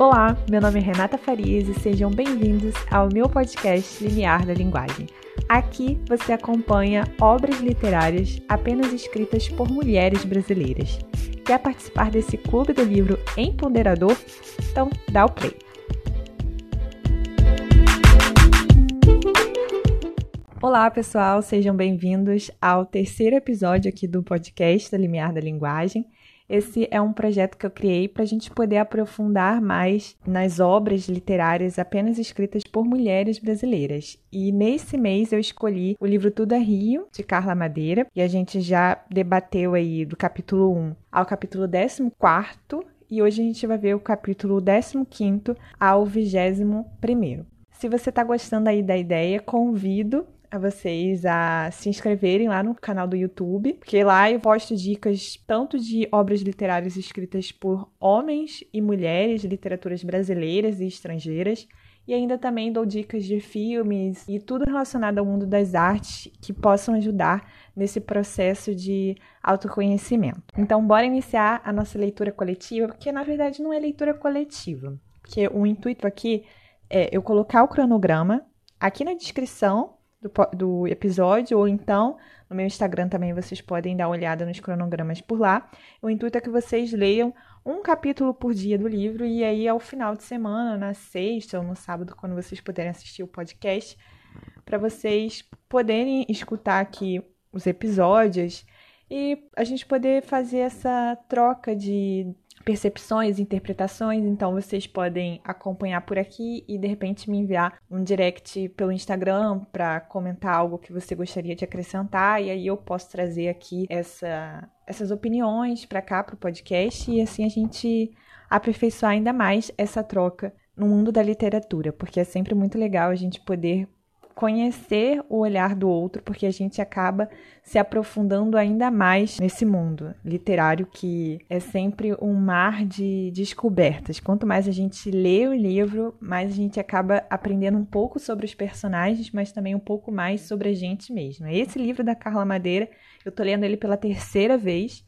Olá, meu nome é Renata Farias e sejam bem-vindos ao meu podcast Limiar da Linguagem. Aqui você acompanha obras literárias apenas escritas por mulheres brasileiras. Quer participar desse clube do livro empoderador? Então dá o play. Olá, pessoal, sejam bem-vindos ao terceiro episódio aqui do podcast da Limiar da Linguagem. Esse é um projeto que eu criei para a gente poder aprofundar mais nas obras literárias apenas escritas por mulheres brasileiras. E nesse mês eu escolhi o livro Tudo é Rio, de Carla Madeira, e a gente já debateu aí do capítulo 1 ao capítulo 14 e hoje a gente vai ver o capítulo 15 ao 21. Se você está gostando aí da ideia, convido a vocês a se inscreverem lá no canal do YouTube, porque lá eu posto dicas tanto de obras literárias escritas por homens e mulheres, literaturas brasileiras e estrangeiras, e ainda também dou dicas de filmes e tudo relacionado ao mundo das artes que possam ajudar nesse processo de autoconhecimento. Então, bora iniciar a nossa leitura coletiva, porque na verdade não é leitura coletiva, porque o intuito aqui é eu colocar o cronograma aqui na descrição do, do episódio, ou então no meu Instagram também vocês podem dar uma olhada nos cronogramas por lá. O intuito é que vocês leiam um capítulo por dia do livro e aí ao final de semana, na sexta ou no sábado, quando vocês puderem assistir o podcast, para vocês poderem escutar aqui os episódios e a gente poder fazer essa troca de percepções, interpretações, então vocês podem acompanhar por aqui e de repente me enviar um direct pelo Instagram para comentar algo que você gostaria de acrescentar e aí eu posso trazer aqui essa, essas opiniões para cá para o podcast e assim a gente aperfeiçoar ainda mais essa troca no mundo da literatura, porque é sempre muito legal a gente poder conhecer o olhar do outro, porque a gente acaba se aprofundando ainda mais nesse mundo literário que é sempre um mar de descobertas. Quanto mais a gente lê o livro, mais a gente acaba aprendendo um pouco sobre os personagens, mas também um pouco mais sobre a gente mesmo. Esse livro da Carla Madeira, eu tô lendo ele pela terceira vez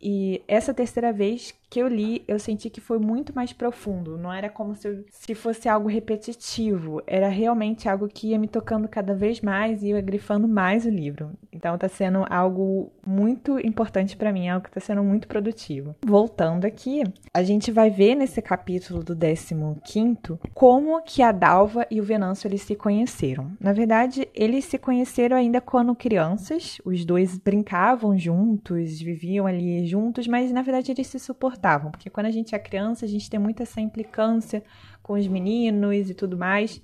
e essa terceira vez que eu li, eu senti que foi muito mais profundo. Não era como se, eu, se fosse algo repetitivo. Era realmente algo que ia me tocando cada vez mais e ia grifando mais o livro. Então tá sendo algo muito importante para mim, algo que tá sendo muito produtivo. Voltando aqui, a gente vai ver nesse capítulo do 15 como que a Dalva e o Venâncio eles se conheceram. Na verdade, eles se conheceram ainda quando crianças. Os dois brincavam juntos, viviam ali juntos, mas na verdade eles se suportavam, porque quando a gente é criança, a gente tem muita essa implicância com os meninos e tudo mais.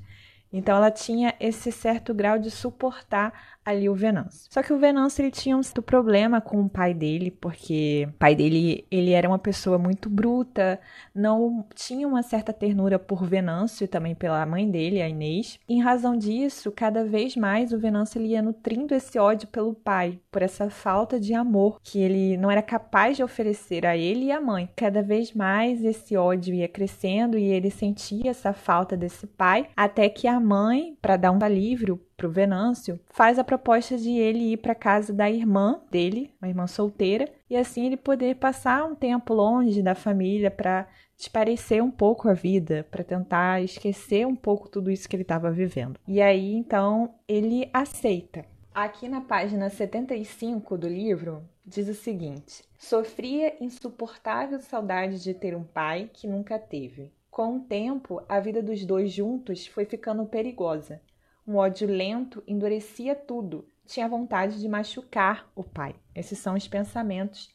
Então ela tinha esse certo grau de suportar ali o Venâncio. Só que o Venâncio ele tinha um certo problema com o pai dele, porque o pai dele ele era uma pessoa muito bruta, não tinha uma certa ternura por Venâncio e também pela mãe dele, a Inês. Em razão disso, cada vez mais o Venâncio ele ia nutrindo esse ódio pelo pai, por essa falta de amor que ele não era capaz de oferecer a ele e à mãe. Cada vez mais esse ódio ia crescendo e ele sentia essa falta desse pai, até que a mãe, para dar um alívio para o Venâncio, faz a proposta de ele ir para casa da irmã dele, uma irmã solteira, e assim ele poder passar um tempo longe da família para desparecer um pouco a vida, para tentar esquecer um pouco tudo isso que ele estava vivendo. E aí então ele aceita. Aqui na página 75 do livro diz o seguinte: Sofria insuportável saudade de ter um pai que nunca teve. Com o tempo, a vida dos dois juntos foi ficando perigosa um ódio lento endurecia tudo. Tinha vontade de machucar o pai. Esses são os pensamentos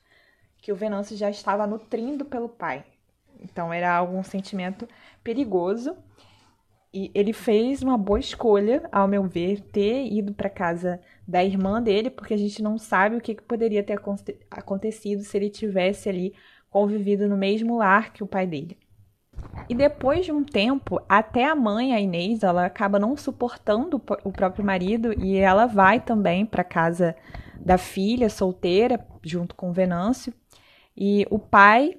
que o Venâncio já estava nutrindo pelo pai. Então era algum sentimento perigoso. E ele fez uma boa escolha, ao meu ver, ter ido para casa da irmã dele, porque a gente não sabe o que, que poderia ter acontecido se ele tivesse ali convivido no mesmo lar que o pai dele. E depois de um tempo, até a mãe, a Inês, ela acaba não suportando o próprio marido e ela vai também para casa da filha solteira, junto com Venâncio. E o pai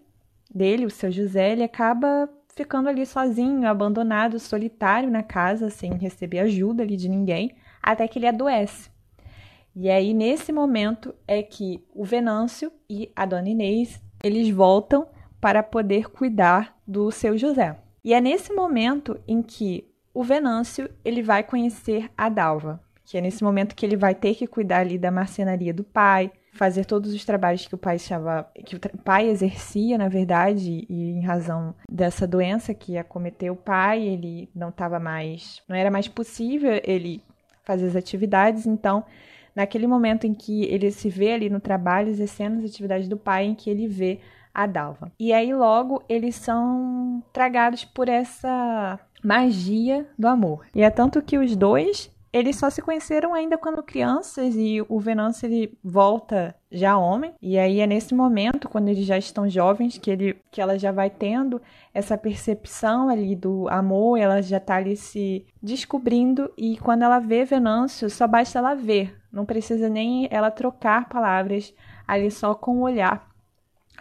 dele, o seu José, ele acaba ficando ali sozinho, abandonado, solitário na casa, sem receber ajuda ali de ninguém, até que ele adoece. E aí, nesse momento, é que o Venâncio e a dona Inês, eles voltam para poder cuidar do seu José. E é nesse momento em que o Venâncio ele vai conhecer a Dalva, que é nesse momento que ele vai ter que cuidar ali da marcenaria do pai, fazer todos os trabalhos que o pai estava, que o pai exercia, na verdade, e em razão dessa doença que acometeu o pai, ele não estava mais, não era mais possível ele fazer as atividades, então naquele momento em que ele se vê ali no trabalho exercendo as atividades do pai, em que ele vê a Dalva. E aí logo eles são tragados por essa magia do amor. E é tanto que os dois eles só se conheceram ainda quando crianças e o Venâncio ele volta já homem. E aí é nesse momento, quando eles já estão jovens, que, ele, que ela já vai tendo essa percepção ali do amor, ela já tá ali se descobrindo. E quando ela vê Venâncio, só basta ela ver, não precisa nem ela trocar palavras ali só com o olhar.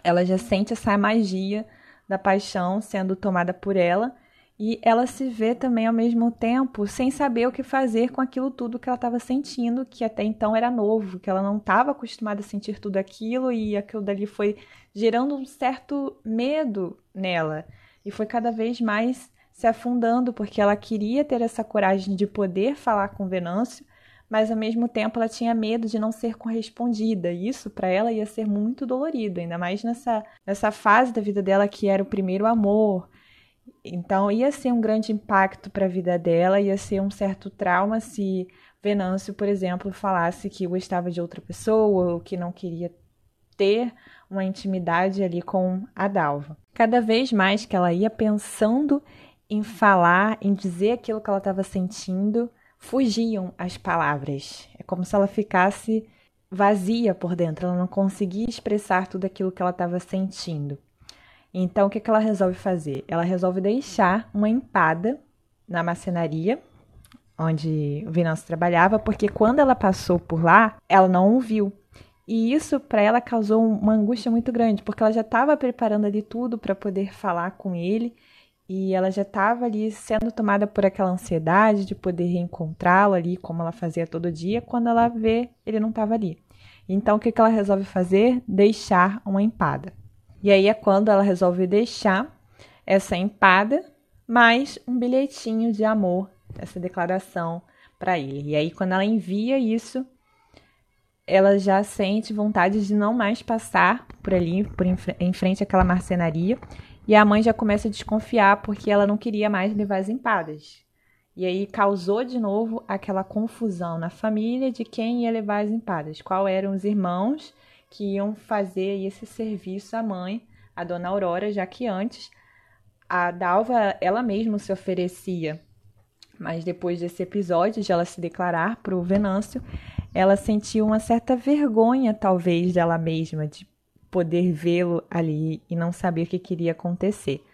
Ela já sente essa magia da paixão sendo tomada por ela e ela se vê também ao mesmo tempo sem saber o que fazer com aquilo tudo que ela estava sentindo, que até então era novo, que ela não estava acostumada a sentir tudo aquilo e aquilo dali foi gerando um certo medo nela. E foi cada vez mais se afundando, porque ela queria ter essa coragem de poder falar com Venâncio, mas ao mesmo tempo ela tinha medo de não ser correspondida. Isso para ela ia ser muito dolorido, ainda mais nessa, nessa fase da vida dela que era o primeiro amor então ia ser um grande impacto para a vida dela, ia ser um certo trauma se Venâncio, por exemplo, falasse que gostava de outra pessoa ou que não queria ter uma intimidade ali com a Dalva. Cada vez mais que ela ia pensando em falar, em dizer aquilo que ela estava sentindo, fugiam as palavras. É como se ela ficasse vazia por dentro, ela não conseguia expressar tudo aquilo que ela estava sentindo. Então, o que, que ela resolve fazer? Ela resolve deixar uma empada na macenaria, onde o Venâncio trabalhava, porque quando ela passou por lá, ela não o viu. E isso para ela causou uma angústia muito grande, porque ela já estava preparando ali tudo para poder falar com ele, e ela já estava ali sendo tomada por aquela ansiedade de poder reencontrá-lo ali, como ela fazia todo dia, quando ela vê ele não estava ali. Então, o que, que ela resolve fazer? Deixar uma empada. E aí é quando ela resolve deixar essa empada mais um bilhetinho de amor, essa declaração para ele. E aí quando ela envia isso, ela já sente vontade de não mais passar por ali, por em frente àquela marcenaria. E a mãe já começa a desconfiar porque ela não queria mais levar as empadas. E aí causou de novo aquela confusão na família de quem ia levar as empadas. Qual eram os irmãos que iam fazer esse serviço à mãe, a dona Aurora, já que antes a Dalva ela mesma se oferecia. Mas depois desse episódio de ela se declarar para o Venâncio, ela sentiu uma certa vergonha, talvez, dela mesma, de poder vê-lo ali e não saber o que queria acontecer.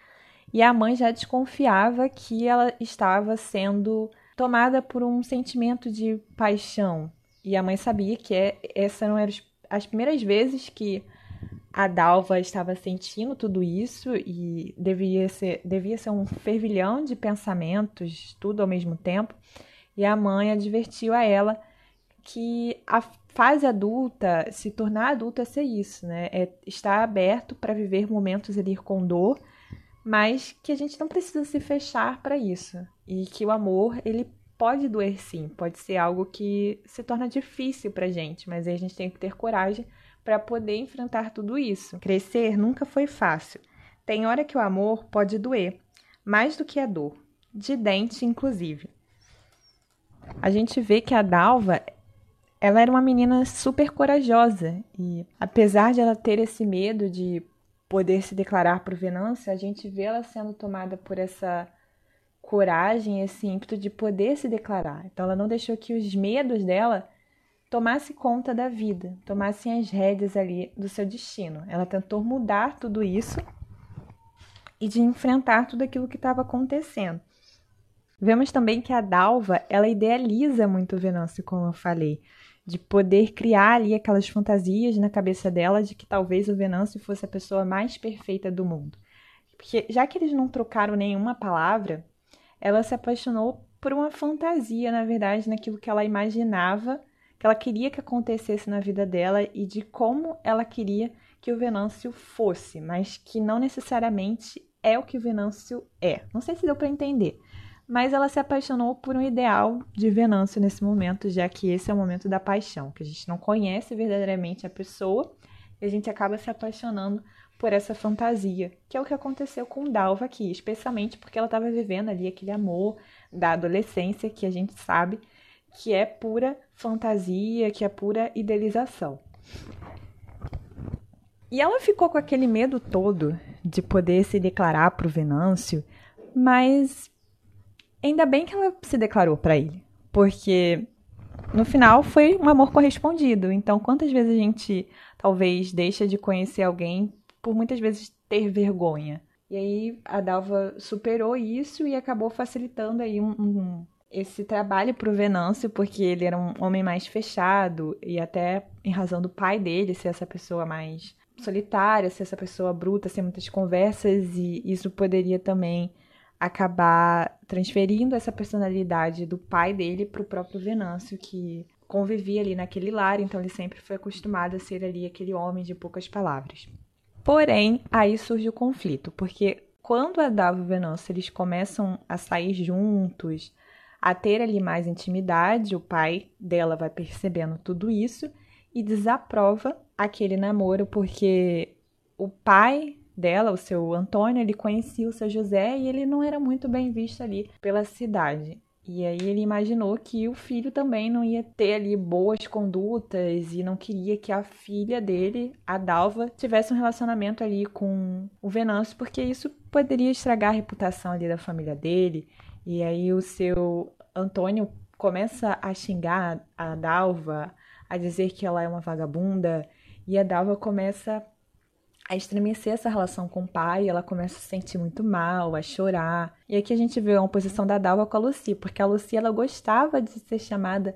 E a mãe já desconfiava que ela estava sendo tomada por um sentimento de paixão. E a mãe sabia que é, essa não era as primeiras vezes que a Dalva estava sentindo tudo isso e devia ser, devia ser um fervilhão de pensamentos, tudo ao mesmo tempo. E a mãe advertiu a ela que a fase adulta, se tornar adulta é ser isso, né? É estar aberto para viver momentos ali com dor, mas que a gente não precisa se fechar para isso. E que o amor, ele pode doer sim, pode ser algo que se torna difícil pra gente, mas aí a gente tem que ter coragem para poder enfrentar tudo isso. Crescer nunca foi fácil. Tem hora que o amor pode doer, mais do que a dor, de dente inclusive. A gente vê que a Dalva, ela era uma menina super corajosa e apesar de ela ter esse medo de poder se declarar para o Venâncio, a gente vê ela sendo tomada por essa coragem, esse ímpeto de poder se declarar. Então ela não deixou que os medos dela tomassem conta da vida, tomassem as rédeas ali do seu destino. Ela tentou mudar tudo isso e de enfrentar tudo aquilo que estava acontecendo. Vemos também que a Dalva, ela idealiza muito o Venâncio, como eu falei, de poder criar ali aquelas fantasias na cabeça dela de que talvez o Venâncio fosse a pessoa mais perfeita do mundo. Porque já que eles não trocaram nenhuma palavra, ela se apaixonou por uma fantasia, na verdade, naquilo que ela imaginava, que ela queria que acontecesse na vida dela e de como ela queria que o Venâncio fosse, mas que não necessariamente é o que Venâncio é. Não sei se deu para entender, mas ela se apaixonou por um ideal de Venâncio nesse momento, já que esse é o momento da paixão, que a gente não conhece verdadeiramente a pessoa e a gente acaba se apaixonando por essa fantasia, que é o que aconteceu com Dalva aqui, especialmente porque ela estava vivendo ali aquele amor da adolescência que a gente sabe que é pura fantasia, que é pura idealização. E ela ficou com aquele medo todo de poder se declarar para o Venâncio, mas ainda bem que ela se declarou para ele, porque no final foi um amor correspondido. Então, quantas vezes a gente talvez deixa de conhecer alguém por muitas vezes ter vergonha? E aí a Dalva superou isso e acabou facilitando aí um, um esse trabalho para o Venâncio, porque ele era um homem mais fechado e até em razão do pai dele ser essa pessoa mais solitária, ser essa pessoa bruta, sem muitas conversas e isso poderia também acabar transferindo essa personalidade do pai dele para o próprio Venâncio, que convivia ali naquele lar, então ele sempre foi acostumado a ser ali aquele homem de poucas palavras. Porém, aí surge o conflito, porque quando a Dava e o Venâncio eles começam a sair juntos, a ter ali mais intimidade, o pai dela vai percebendo tudo isso e desaprova aquele namoro porque o pai dela, o seu Antônio, ele conhecia o seu José e ele não era muito bem visto ali pela cidade. E aí ele imaginou que o filho também não ia ter ali boas condutas e não queria que a filha dele, a Dalva, tivesse um relacionamento ali com o Venâncio, porque isso poderia estragar a reputação ali da família dele. E aí o seu Antônio começa a xingar a Dalva, a dizer que ela é uma vagabunda, e a Dalva começa a estremecer essa relação com o pai, ela começa a se sentir muito mal, a chorar. E aqui a gente vê a oposição da Dalva com a Lucy, porque a Lucy ela gostava de ser chamada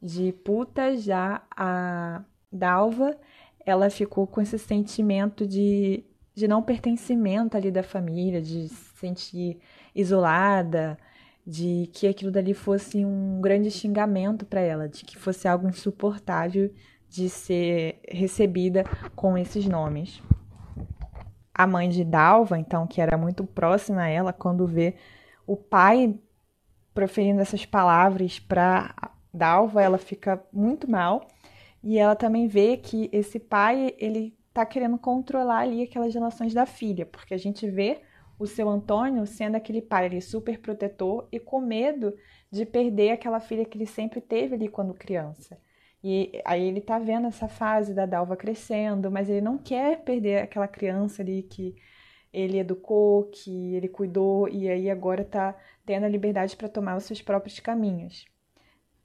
de puta, já a Dalva, ela ficou com esse sentimento de, de não pertencimento ali da família, de se sentir isolada, de que aquilo dali fosse um grande xingamento para ela, de que fosse algo insuportável de ser recebida com esses nomes a mãe de Dalva, então, que era muito próxima a ela, quando vê o pai proferindo essas palavras para Dalva, ela fica muito mal. E ela também vê que esse pai, ele tá querendo controlar ali aquelas relações da filha, porque a gente vê o seu Antônio sendo aquele pai ali super protetor e com medo de perder aquela filha que ele sempre teve ali quando criança. E aí ele tá vendo essa fase da Dalva crescendo, mas ele não quer perder aquela criança ali que ele educou, que ele cuidou e aí agora tá tendo a liberdade para tomar os seus próprios caminhos.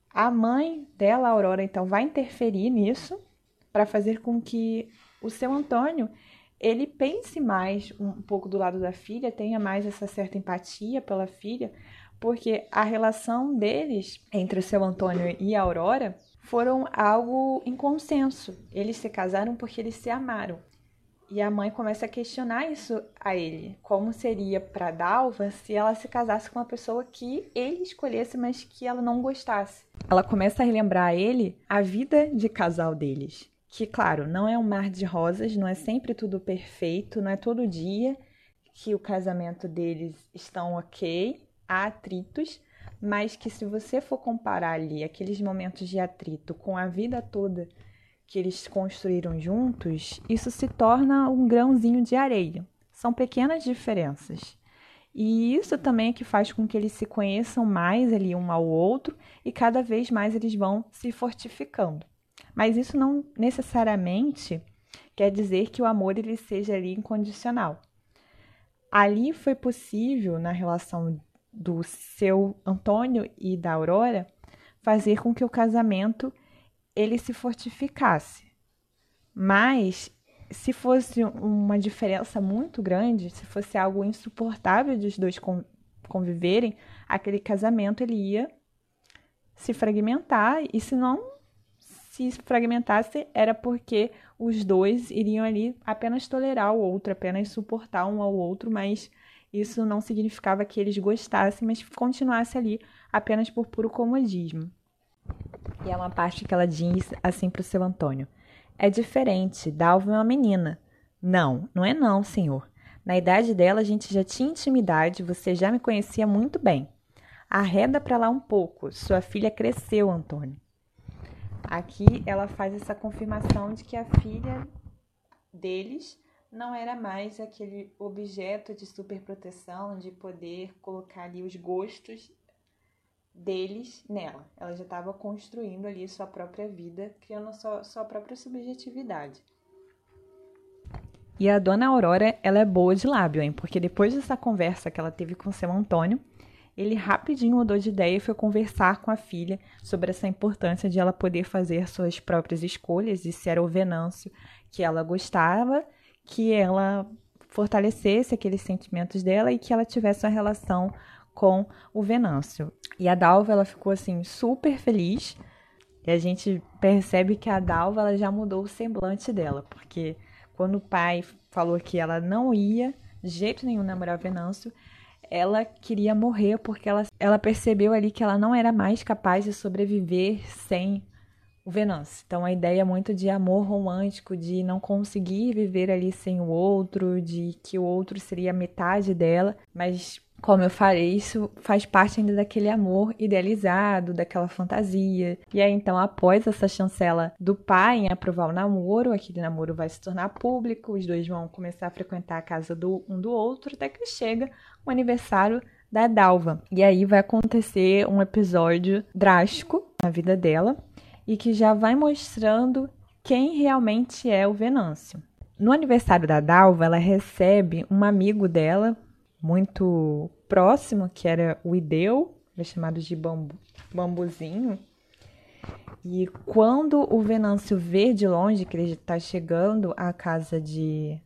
A mãe dela, Aurora, então vai interferir nisso para fazer com que o seu Antônio ele pense mais um pouco do lado da filha, tenha mais essa certa empatia pela filha, porque a relação deles entre o seu Antônio e a Aurora foram algo em consenso. Eles se casaram porque eles se amaram. E a mãe começa a questionar isso a ele. Como seria para Dalva se ela se casasse com uma pessoa que ele escolhesse, mas que ela não gostasse? Ela começa a relembrar a ele a vida de casal deles. Que, claro, não é um mar de rosas, não é sempre tudo perfeito, não é todo dia que o casamento deles estão ok, há atritos, mas que se você for comparar ali aqueles momentos de atrito com a vida toda que eles construíram juntos, isso se torna um grãozinho de areia. São pequenas diferenças. E isso também é que faz com que eles se conheçam mais ali um ao outro e cada vez mais eles vão se fortificando. Mas isso não necessariamente quer dizer que o amor ele seja ali incondicional. Ali foi possível na relação do seu Antônio e da Aurora fazer com que o casamento ele se fortificasse. Mas se fosse uma diferença muito grande, se fosse algo insuportável dos dois conviverem, aquele casamento ele ia se fragmentar e se não se fragmentasse era porque os dois iriam ali apenas tolerar o outro, apenas suportar um ao outro, mas isso não significava que eles gostassem, mas continuasse ali apenas por puro comodismo. E é uma parte que ela diz assim para o seu Antônio: É diferente, Dalva é uma menina. Não, não é não, senhor. Na idade dela, a gente já tinha intimidade, você já me conhecia muito bem. Arreda para lá um pouco, sua filha cresceu, Antônio. Aqui ela faz essa confirmação de que a filha deles não era mais aquele objeto de superproteção, de poder colocar ali os gostos deles nela. Ela já estava construindo ali sua própria vida, criando sua, sua própria subjetividade. E a dona Aurora, ela é boa de lábio, hein? Porque depois dessa conversa que ela teve com seu Antônio, ele rapidinho mudou de ideia e foi conversar com a filha sobre essa importância de ela poder fazer suas próprias escolhas e se era o Venâncio que ela gostava, que ela fortalecesse aqueles sentimentos dela e que ela tivesse uma relação com o Venâncio. E a Dalva, ela ficou assim super feliz. E a gente percebe que a Dalva ela já mudou o semblante dela, porque quando o pai falou que ela não ia de jeito nenhum namorar o Venâncio, ela queria morrer porque ela, ela percebeu ali que ela não era mais capaz de sobreviver sem o Venâncio. Então a ideia é muito de amor romântico, de não conseguir viver ali sem o outro, de que o outro seria metade dela, mas como eu falei, isso faz parte ainda daquele amor idealizado, daquela fantasia. E aí, então, após essa chancela do pai em aprovar o namoro, aquele namoro vai se tornar público, os dois vão começar a frequentar a casa do um do outro, até que chega o aniversário da Dalva. E aí vai acontecer um episódio drástico na vida dela e que já vai mostrando quem realmente é o Venâncio. No aniversário da Dalva, ela recebe um amigo dela, muito próximo, que era o Ideu, é chamado de bambu, bambuzinho. E quando o Venâncio vê de longe que ele está chegando à casa de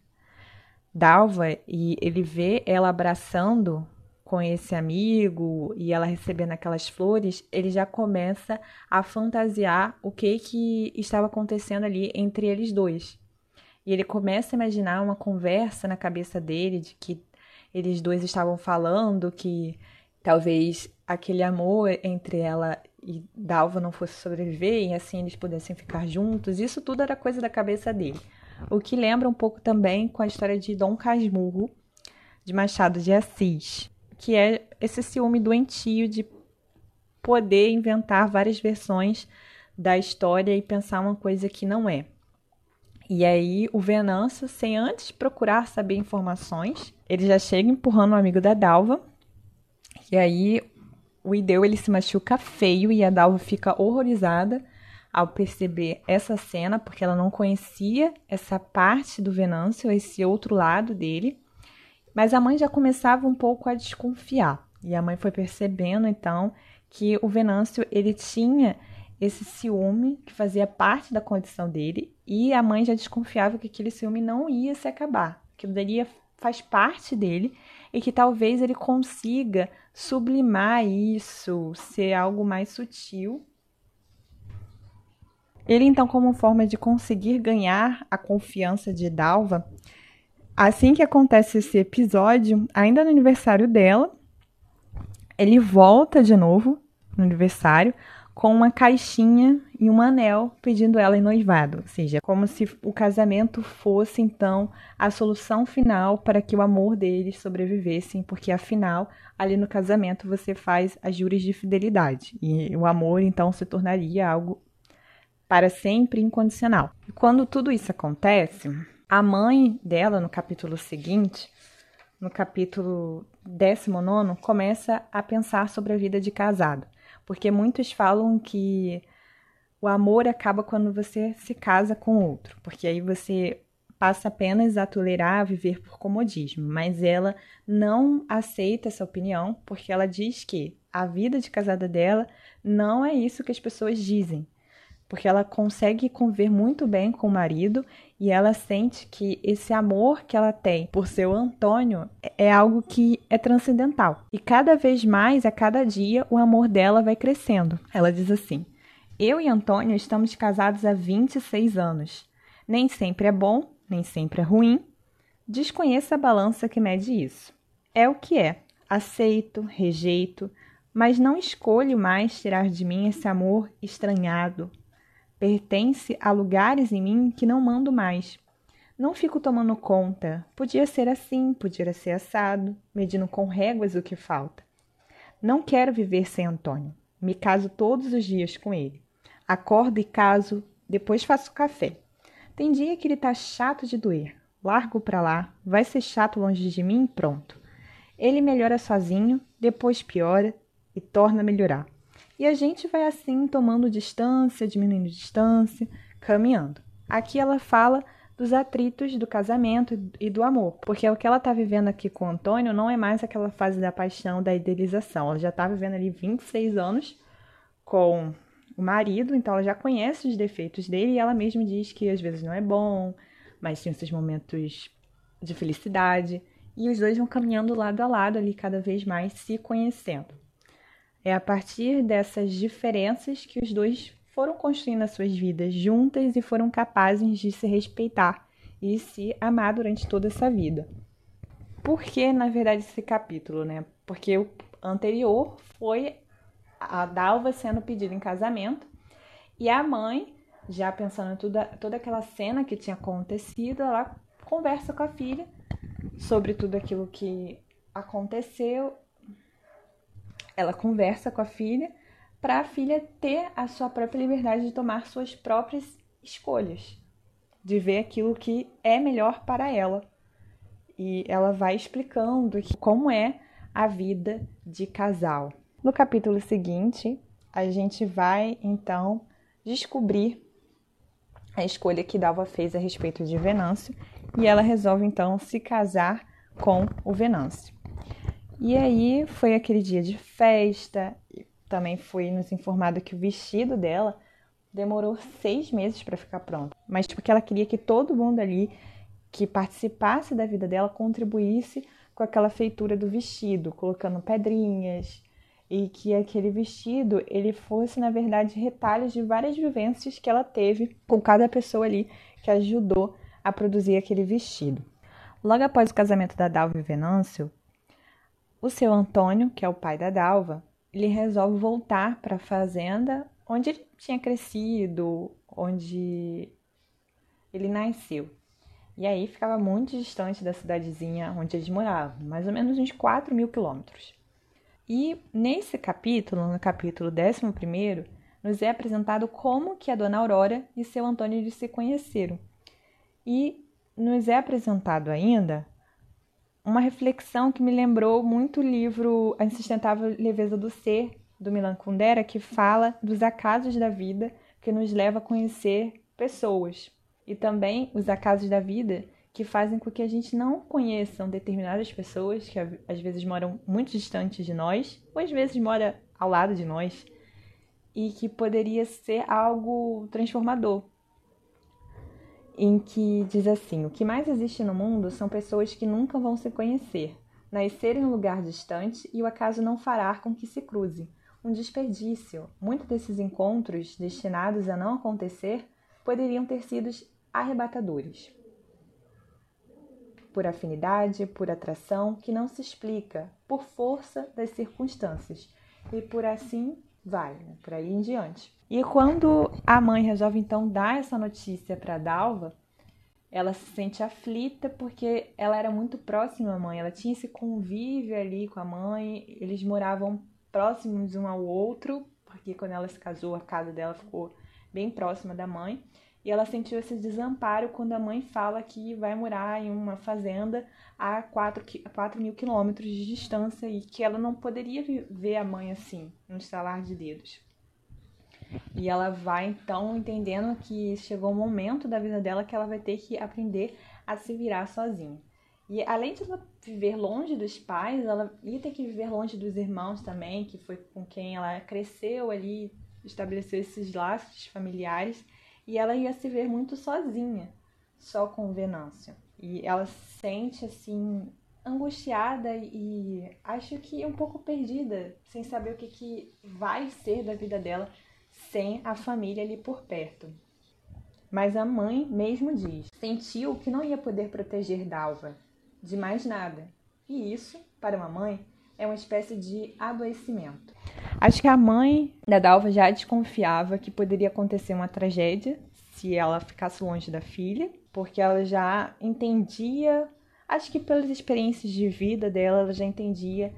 Dalva e ele vê ela abraçando com esse amigo e ela recebendo aquelas flores, ele já começa a fantasiar o que que estava acontecendo ali entre eles dois. E ele começa a imaginar uma conversa na cabeça dele de que eles dois estavam falando que talvez aquele amor entre ela e Dalva não fosse sobreviver e assim eles pudessem ficar juntos. Isso tudo era coisa da cabeça dele. O que lembra um pouco também com a história de Dom Casmurro, de Machado de Assis, que é esse ciúme doentio de poder inventar várias versões da história e pensar uma coisa que não é. E aí o Venâncio, sem antes procurar saber informações, ele já chega empurrando o um amigo da Dalva. E aí o Ideu ele se machuca feio e a Dalva fica horrorizada ao perceber essa cena, porque ela não conhecia essa parte do Venâncio, esse outro lado dele. Mas a mãe já começava um pouco a desconfiar. E a mãe foi percebendo então que o Venâncio ele tinha esse ciúme que fazia parte da condição dele e a mãe já desconfiava que aquele ciúme não ia se acabar, que daria faz parte dele e que talvez ele consiga sublimar isso, ser algo mais sutil. Ele então, como forma de conseguir ganhar a confiança de Dalva, assim que acontece esse episódio, ainda no aniversário dela, ele volta de novo no aniversário com uma caixinha e um anel pedindo ela em noivado, ou seja, como se o casamento fosse então a solução final para que o amor deles sobrevivessem, porque afinal, ali no casamento você faz as juras de fidelidade e o amor então se tornaria algo para sempre incondicional. E quando tudo isso acontece, a mãe dela no capítulo seguinte, no capítulo 19, começa a pensar sobre a vida de casado. Porque muitos falam que o amor acaba quando você se casa com outro, porque aí você passa apenas a tolerar a viver por comodismo, mas ela não aceita essa opinião porque ela diz que a vida de casada dela não é isso que as pessoas dizem, porque ela consegue conviver muito bem com o marido e ela sente que esse amor que ela tem por seu Antônio é algo que é transcendental. E cada vez mais, a cada dia, o amor dela vai crescendo. Ela diz assim: Eu e Antônio estamos casados há 26 anos. Nem sempre é bom, nem sempre é ruim. Desconheça a balança que mede isso. É o que é. Aceito, rejeito, mas não escolho mais tirar de mim esse amor estranhado, pertence a lugares em mim que não mando mais. Não fico tomando conta. Podia ser assim, podia ser assado, medindo com réguas o que falta. Não quero viver sem Antônio. Me caso todos os dias com ele. Acordo e caso, depois faço café. Tem dia que ele tá chato de doer. Largo pra lá, vai ser chato longe de mim e pronto. Ele melhora sozinho, depois piora e torna a melhorar. E a gente vai assim tomando distância, diminuindo distância, caminhando. Aqui ela fala dos atritos do casamento e do amor, porque o que ela está vivendo aqui com o Antônio não é mais aquela fase da paixão, da idealização. Ela já está vivendo ali 26 anos com o marido, então ela já conhece os defeitos dele e ela mesma diz que às vezes não é bom, mas tem esses momentos de felicidade. E os dois vão caminhando lado a lado ali, cada vez mais se conhecendo. É a partir dessas diferenças que os dois foram construindo as suas vidas juntas e foram capazes de se respeitar e se amar durante toda essa vida. Por que, na verdade, esse capítulo, né? Porque o anterior foi a Dalva sendo pedida em casamento e a mãe, já pensando em toda, toda aquela cena que tinha acontecido, ela conversa com a filha sobre tudo aquilo que aconteceu. Ela conversa com a filha para a filha ter a sua própria liberdade de tomar suas próprias escolhas, de ver aquilo que é melhor para ela. E ela vai explicando como é a vida de casal. No capítulo seguinte, a gente vai então descobrir a escolha que Dalva fez a respeito de Venâncio e ela resolve então se casar com o Venâncio. E aí foi aquele dia de festa, também foi nos informado que o vestido dela demorou seis meses para ficar pronto, mas porque ela queria que todo mundo ali que participasse da vida dela contribuísse com aquela feitura do vestido, colocando pedrinhas e que aquele vestido ele fosse na verdade retalhos de várias vivências que ela teve com cada pessoa ali que ajudou a produzir aquele vestido. Logo após o casamento da Dalva e Venâncio, o seu Antônio, que é o pai da Dalva, ele resolve voltar para a fazenda onde ele tinha crescido, onde ele nasceu. E aí ficava muito distante da cidadezinha onde eles moravam, mais ou menos uns 4 mil quilômetros. E nesse capítulo, no capítulo 11, nos é apresentado como que a dona Aurora e seu Antônio se conheceram. E nos é apresentado ainda uma reflexão que me lembrou muito o livro A Insustentável Leveza do Ser, do Milan Kundera, que fala dos acasos da vida que nos leva a conhecer pessoas. E também os acasos da vida que fazem com que a gente não conheçam determinadas pessoas que às vezes moram muito distantes de nós, ou às vezes mora ao lado de nós, e que poderia ser algo transformador em que diz assim: O que mais existe no mundo são pessoas que nunca vão se conhecer, nascer em um lugar distante e o acaso não fará com que se cruze. Um desperdício. Muitos desses encontros, destinados a não acontecer, poderiam ter sido arrebatadores. Por afinidade, por atração que não se explica, por força das circunstâncias, e por assim vai, né? por aí em diante. E quando a mãe resolve então dar essa notícia para Dalva, ela se sente aflita porque ela era muito próxima à mãe, ela tinha esse convívio ali com a mãe, eles moravam próximos um ao outro, porque quando ela se casou, a casa dela ficou bem próxima da mãe. E ela sentiu esse desamparo quando a mãe fala que vai morar em uma fazenda a 4, 4 mil quilômetros de distância e que ela não poderia ver a mãe assim, no estalar de dedos. E ela vai então entendendo que chegou um momento da vida dela que ela vai ter que aprender a se virar sozinha. E além de ela viver longe dos pais, ela ia ter que viver longe dos irmãos também, que foi com quem ela cresceu ali, estabeleceu esses laços familiares, e ela ia se ver muito sozinha, só com o Venâncio. E ela se sente assim angustiada e acho que um pouco perdida, sem saber o que, que vai ser da vida dela sem a família ali por perto. Mas a mãe mesmo diz: sentiu que não ia poder proteger Dalva de mais nada. E isso, para uma mãe, é uma espécie de adoecimento. Acho que a mãe da Dalva já desconfiava que poderia acontecer uma tragédia se ela ficasse longe da filha, porque ela já entendia, acho que pelas experiências de vida dela, ela já entendia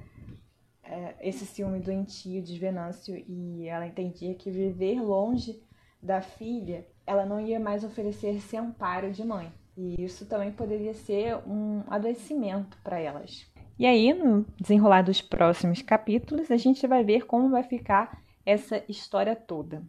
é, esse ciúme doentio de Venâncio e ela entendia que viver longe da filha, ela não ia mais oferecer esse amparo de mãe. E isso também poderia ser um adoecimento para elas. E aí, no desenrolar dos próximos capítulos, a gente vai ver como vai ficar essa história toda.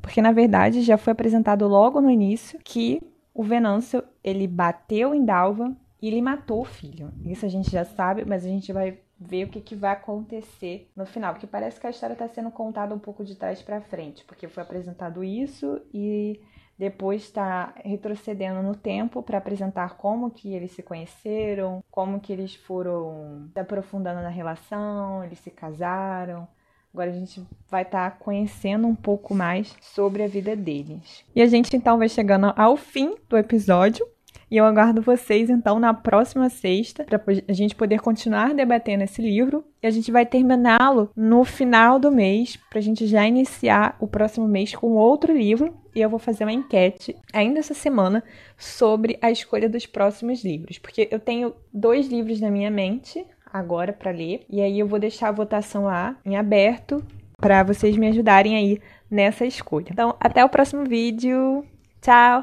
Porque na verdade já foi apresentado logo no início que o Venâncio ele bateu em Dalva e ele matou o filho. Isso a gente já sabe, mas a gente vai ver o que, que vai acontecer no final, porque parece que a história está sendo contada um pouco de trás para frente, porque foi apresentado isso e depois está retrocedendo no tempo para apresentar como que eles se conheceram, como que eles foram se aprofundando na relação, eles se casaram. Agora a gente vai estar tá conhecendo um pouco mais sobre a vida deles. E a gente então vai chegando ao fim do episódio. E eu aguardo vocês então na próxima sexta para a gente poder continuar debatendo esse livro. E a gente vai terminá-lo no final do mês para a gente já iniciar o próximo mês com outro livro. E eu vou fazer uma enquete ainda essa semana sobre a escolha dos próximos livros, porque eu tenho dois livros na minha mente agora para ler e aí eu vou deixar a votação lá em aberto para vocês me ajudarem aí nessa escolha. Então, até o próximo vídeo. Tchau!